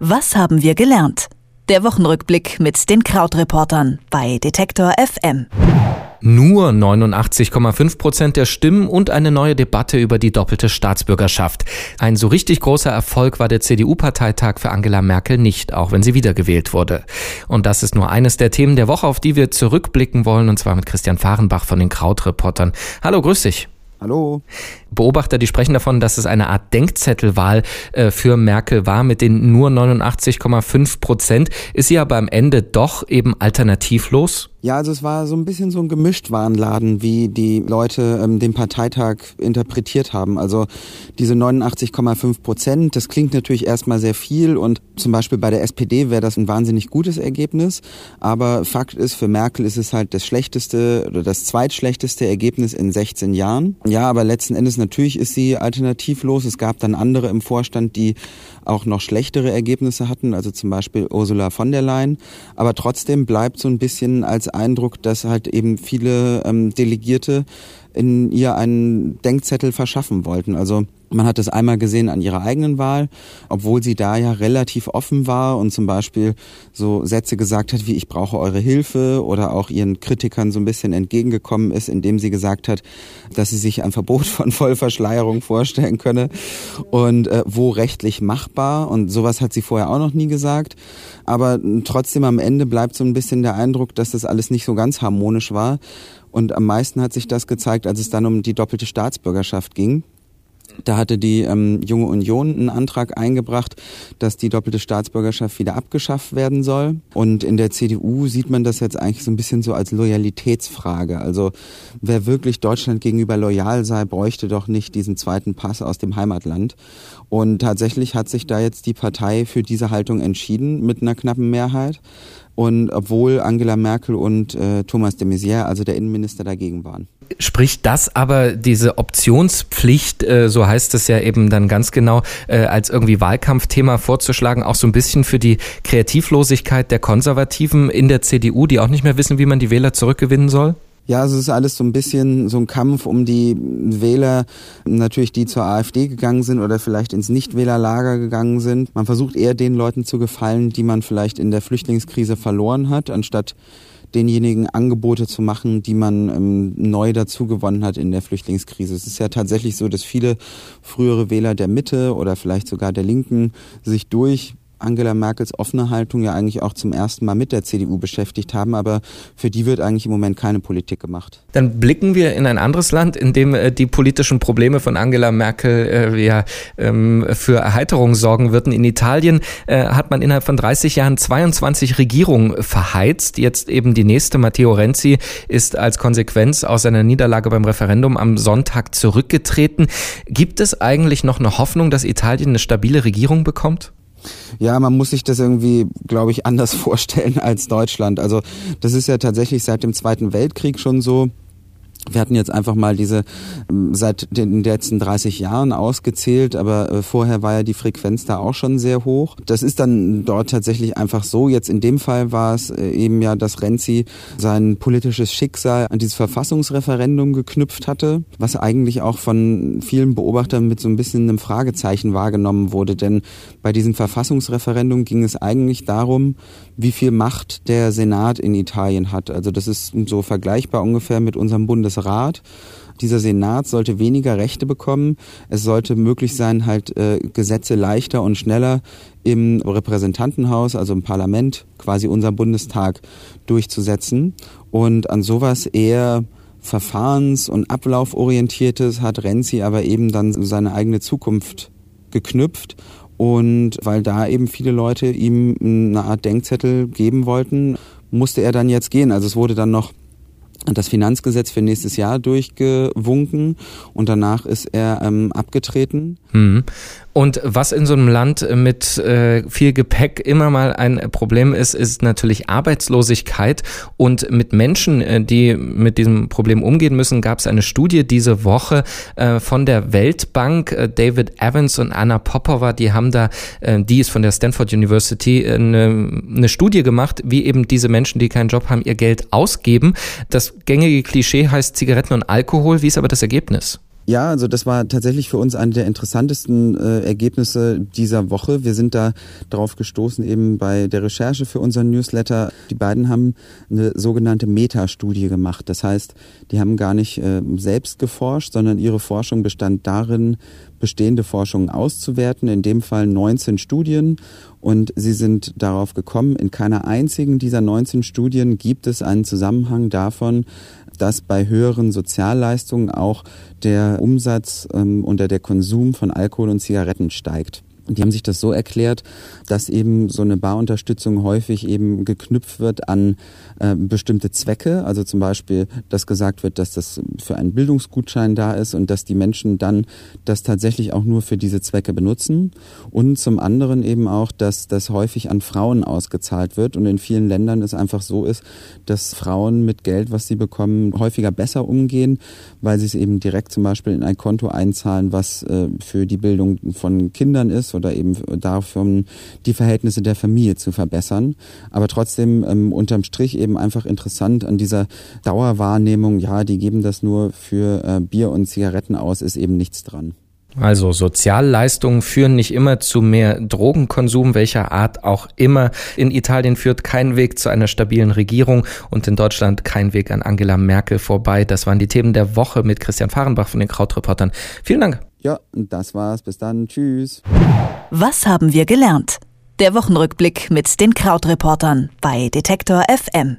Was haben wir gelernt? Der Wochenrückblick mit den Krautreportern bei Detektor FM. Nur 89,5 Prozent der Stimmen und eine neue Debatte über die doppelte Staatsbürgerschaft. Ein so richtig großer Erfolg war der CDU-Parteitag für Angela Merkel nicht, auch wenn sie wiedergewählt wurde. Und das ist nur eines der Themen der Woche, auf die wir zurückblicken wollen, und zwar mit Christian Fahrenbach von den Krautreportern. Hallo, grüß dich. Hallo. Beobachter, die sprechen davon, dass es eine Art Denkzettelwahl äh, für Merkel war mit den nur 89,5 Prozent. Ist sie aber am Ende doch eben alternativlos? Ja, also es war so ein bisschen so ein Gemischtwarenladen, wie die Leute ähm, den Parteitag interpretiert haben. Also diese 89,5 Prozent, das klingt natürlich erstmal sehr viel und zum Beispiel bei der SPD wäre das ein wahnsinnig gutes Ergebnis. Aber Fakt ist, für Merkel ist es halt das schlechteste oder das zweitschlechteste Ergebnis in 16 Jahren. Ja, aber letzten Endes natürlich ist sie alternativlos. Es gab dann andere im Vorstand, die auch noch schlechtere Ergebnisse hatten, also zum Beispiel Ursula von der Leyen. Aber trotzdem bleibt so ein bisschen als Eindruck, dass halt eben viele ähm, Delegierte in ihr einen Denkzettel verschaffen wollten. Also man hat es einmal gesehen an ihrer eigenen Wahl, obwohl sie da ja relativ offen war und zum Beispiel so Sätze gesagt hat wie ich brauche eure Hilfe oder auch ihren Kritikern so ein bisschen entgegengekommen ist, indem sie gesagt hat, dass sie sich ein Verbot von Vollverschleierung vorstellen könne und äh, wo rechtlich machbar und sowas hat sie vorher auch noch nie gesagt. Aber trotzdem am Ende bleibt so ein bisschen der Eindruck, dass das alles nicht so ganz harmonisch war. Und am meisten hat sich das gezeigt, als es dann um die doppelte Staatsbürgerschaft ging. Da hatte die ähm, Junge Union einen Antrag eingebracht, dass die doppelte Staatsbürgerschaft wieder abgeschafft werden soll. Und in der CDU sieht man das jetzt eigentlich so ein bisschen so als Loyalitätsfrage. Also wer wirklich Deutschland gegenüber loyal sei, bräuchte doch nicht diesen zweiten Pass aus dem Heimatland. Und tatsächlich hat sich da jetzt die Partei für diese Haltung entschieden mit einer knappen Mehrheit. Und obwohl Angela Merkel und äh, Thomas de Maizière, also der Innenminister, dagegen waren. Spricht das aber diese Optionspflicht, äh, so heißt es ja eben dann ganz genau, äh, als irgendwie Wahlkampfthema vorzuschlagen, auch so ein bisschen für die Kreativlosigkeit der Konservativen in der CDU, die auch nicht mehr wissen, wie man die Wähler zurückgewinnen soll? Ja, also es ist alles so ein bisschen so ein Kampf um die Wähler, natürlich die zur AfD gegangen sind oder vielleicht ins Nichtwählerlager gegangen sind. Man versucht eher den Leuten zu gefallen, die man vielleicht in der Flüchtlingskrise verloren hat, anstatt denjenigen Angebote zu machen, die man ähm, neu dazugewonnen hat in der Flüchtlingskrise. Es ist ja tatsächlich so, dass viele frühere Wähler der Mitte oder vielleicht sogar der Linken sich durch Angela Merkels offene Haltung ja eigentlich auch zum ersten Mal mit der CDU beschäftigt haben, aber für die wird eigentlich im Moment keine Politik gemacht. Dann blicken wir in ein anderes Land, in dem äh, die politischen Probleme von Angela Merkel äh, ja ähm, für Erheiterung sorgen würden. In Italien äh, hat man innerhalb von 30 Jahren 22 Regierungen verheizt. Jetzt eben die nächste, Matteo Renzi, ist als Konsequenz aus seiner Niederlage beim Referendum am Sonntag zurückgetreten. Gibt es eigentlich noch eine Hoffnung, dass Italien eine stabile Regierung bekommt? Ja, man muss sich das irgendwie, glaube ich, anders vorstellen als Deutschland. Also das ist ja tatsächlich seit dem Zweiten Weltkrieg schon so. Wir hatten jetzt einfach mal diese ähm, seit den letzten 30 Jahren ausgezählt, aber äh, vorher war ja die Frequenz da auch schon sehr hoch. Das ist dann dort tatsächlich einfach so. Jetzt in dem Fall war es äh, eben ja, dass Renzi sein politisches Schicksal an dieses Verfassungsreferendum geknüpft hatte, was eigentlich auch von vielen Beobachtern mit so ein bisschen einem Fragezeichen wahrgenommen wurde. Denn bei diesem Verfassungsreferendum ging es eigentlich darum, wie viel Macht der Senat in Italien hat. Also das ist so vergleichbar ungefähr mit unserem Bundesrat. Rat. Dieser Senat sollte weniger Rechte bekommen. Es sollte möglich sein, halt äh, Gesetze leichter und schneller im Repräsentantenhaus, also im Parlament, quasi unser Bundestag, durchzusetzen. Und an sowas eher verfahrens- und ablauforientiertes hat Renzi aber eben dann seine eigene Zukunft geknüpft und weil da eben viele Leute ihm eine Art Denkzettel geben wollten, musste er dann jetzt gehen. Also es wurde dann noch das Finanzgesetz für nächstes Jahr durchgewunken und danach ist er ähm, abgetreten. Mhm. Und was in so einem Land mit äh, viel Gepäck immer mal ein Problem ist, ist natürlich Arbeitslosigkeit. Und mit Menschen, äh, die mit diesem Problem umgehen müssen, gab es eine Studie diese Woche äh, von der Weltbank. Äh, David Evans und Anna Popova, die haben da, äh, die ist von der Stanford University, eine, eine Studie gemacht, wie eben diese Menschen, die keinen Job haben, ihr Geld ausgeben. Das gängige Klischee heißt Zigaretten und Alkohol. Wie ist aber das Ergebnis? Ja, also das war tatsächlich für uns eine der interessantesten äh, Ergebnisse dieser Woche. Wir sind da drauf gestoßen eben bei der Recherche für unseren Newsletter. Die beiden haben eine sogenannte Metastudie gemacht. Das heißt, die haben gar nicht äh, selbst geforscht, sondern ihre Forschung bestand darin, bestehende Forschungen auszuwerten, in dem Fall 19 Studien. Und sie sind darauf gekommen, in keiner einzigen dieser 19 Studien gibt es einen Zusammenhang davon, dass bei höheren Sozialleistungen auch der Umsatz ähm, und der Konsum von Alkohol und Zigaretten steigt. Die haben sich das so erklärt, dass eben so eine Barunterstützung häufig eben geknüpft wird an äh, bestimmte Zwecke. Also zum Beispiel, dass gesagt wird, dass das für einen Bildungsgutschein da ist und dass die Menschen dann das tatsächlich auch nur für diese Zwecke benutzen. Und zum anderen eben auch, dass das häufig an Frauen ausgezahlt wird und in vielen Ländern es einfach so ist, dass Frauen mit Geld, was sie bekommen, häufiger besser umgehen, weil sie es eben direkt zum Beispiel in ein Konto einzahlen, was äh, für die Bildung von Kindern ist oder eben davon die Verhältnisse der Familie zu verbessern. Aber trotzdem ähm, unterm Strich eben einfach interessant an dieser Dauerwahrnehmung, ja, die geben das nur für äh, Bier und Zigaretten aus, ist eben nichts dran. Also Sozialleistungen führen nicht immer zu mehr Drogenkonsum, welcher Art auch immer. In Italien führt kein Weg zu einer stabilen Regierung und in Deutschland kein Weg an Angela Merkel vorbei. Das waren die Themen der Woche mit Christian Fahrenbach von den Krautreportern. Vielen Dank. Ja, das war's. Bis dann. Tschüss. Was haben wir gelernt? Der Wochenrückblick mit den Krautreportern bei Detektor FM.